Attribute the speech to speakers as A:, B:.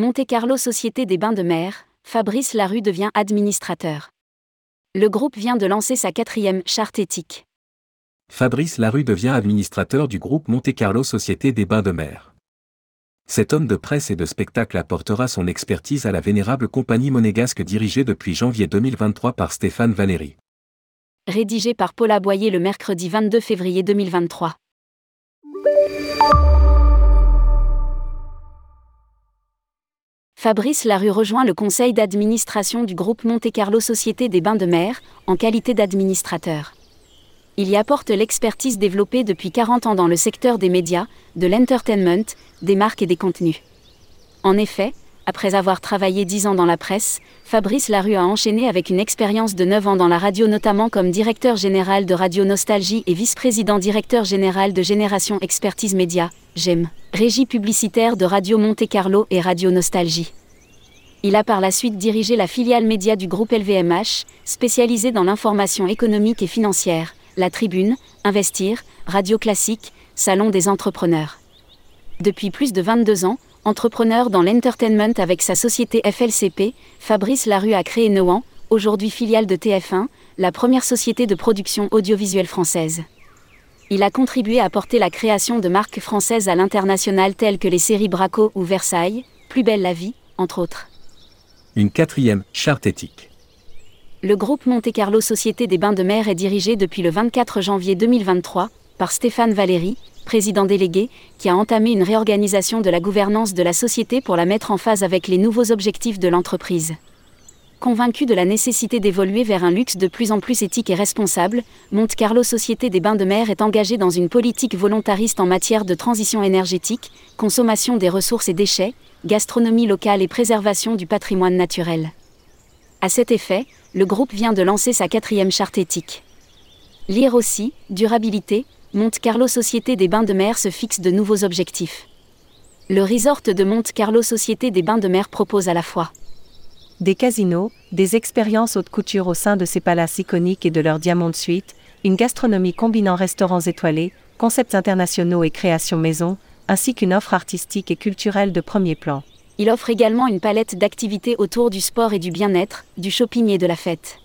A: Monte Carlo Société des Bains de Mer, Fabrice Larue devient administrateur. Le groupe vient de lancer sa quatrième charte éthique.
B: Fabrice Larue devient administrateur du groupe Monte Carlo Société des Bains de Mer. Cet homme de presse et de spectacle apportera son expertise à la vénérable compagnie monégasque dirigée depuis janvier 2023 par Stéphane Valéry.
A: Rédigé par Paula Boyer le mercredi 22 février 2023. Fabrice Larue rejoint le conseil d'administration du groupe Monte Carlo Société des Bains de Mer, en qualité d'administrateur. Il y apporte l'expertise développée depuis 40 ans dans le secteur des médias, de l'entertainment, des marques et des contenus. En effet, après avoir travaillé 10 ans dans la presse, Fabrice Larue a enchaîné avec une expérience de 9 ans dans la radio notamment comme directeur général de Radio Nostalgie et vice-président directeur général de Génération Expertise Média, GEM, régie publicitaire de Radio Monte Carlo et Radio Nostalgie. Il a par la suite dirigé la filiale média du groupe LVMH, spécialisée dans l'information économique et financière, la Tribune, Investir, Radio Classique, Salon des entrepreneurs. Depuis plus de 22 ans, entrepreneur dans l'entertainment avec sa société FLCP, Fabrice Larue a créé Noan, aujourd'hui filiale de TF1, la première société de production audiovisuelle française. Il a contribué à porter la création de marques françaises à l'international telles que les séries Braco ou Versailles, Plus belle la vie, entre autres.
B: Une quatrième charte éthique.
A: Le groupe Monte Carlo Société des Bains de Mer est dirigé depuis le 24 janvier 2023 par Stéphane Valéry, président délégué, qui a entamé une réorganisation de la gouvernance de la société pour la mettre en phase avec les nouveaux objectifs de l'entreprise. Convaincu de la nécessité d'évoluer vers un luxe de plus en plus éthique et responsable, Monte Carlo Société des Bains de Mer est engagé dans une politique volontariste en matière de transition énergétique, consommation des ressources et déchets, gastronomie locale et préservation du patrimoine naturel. À cet effet, le groupe vient de lancer sa quatrième charte éthique. Lire aussi, durabilité, Monte Carlo Société des Bains de Mer se fixe de nouveaux objectifs. Le resort de Monte Carlo Société des Bains de Mer propose à la fois
C: des casinos, des expériences haute couture au sein de ses palaces iconiques et de leur Diamond Suite, une gastronomie combinant restaurants étoilés, concepts internationaux et créations maison, ainsi qu'une offre artistique et culturelle de premier plan.
A: Il offre également une palette d'activités autour du sport et du bien-être, du shopping et de la fête.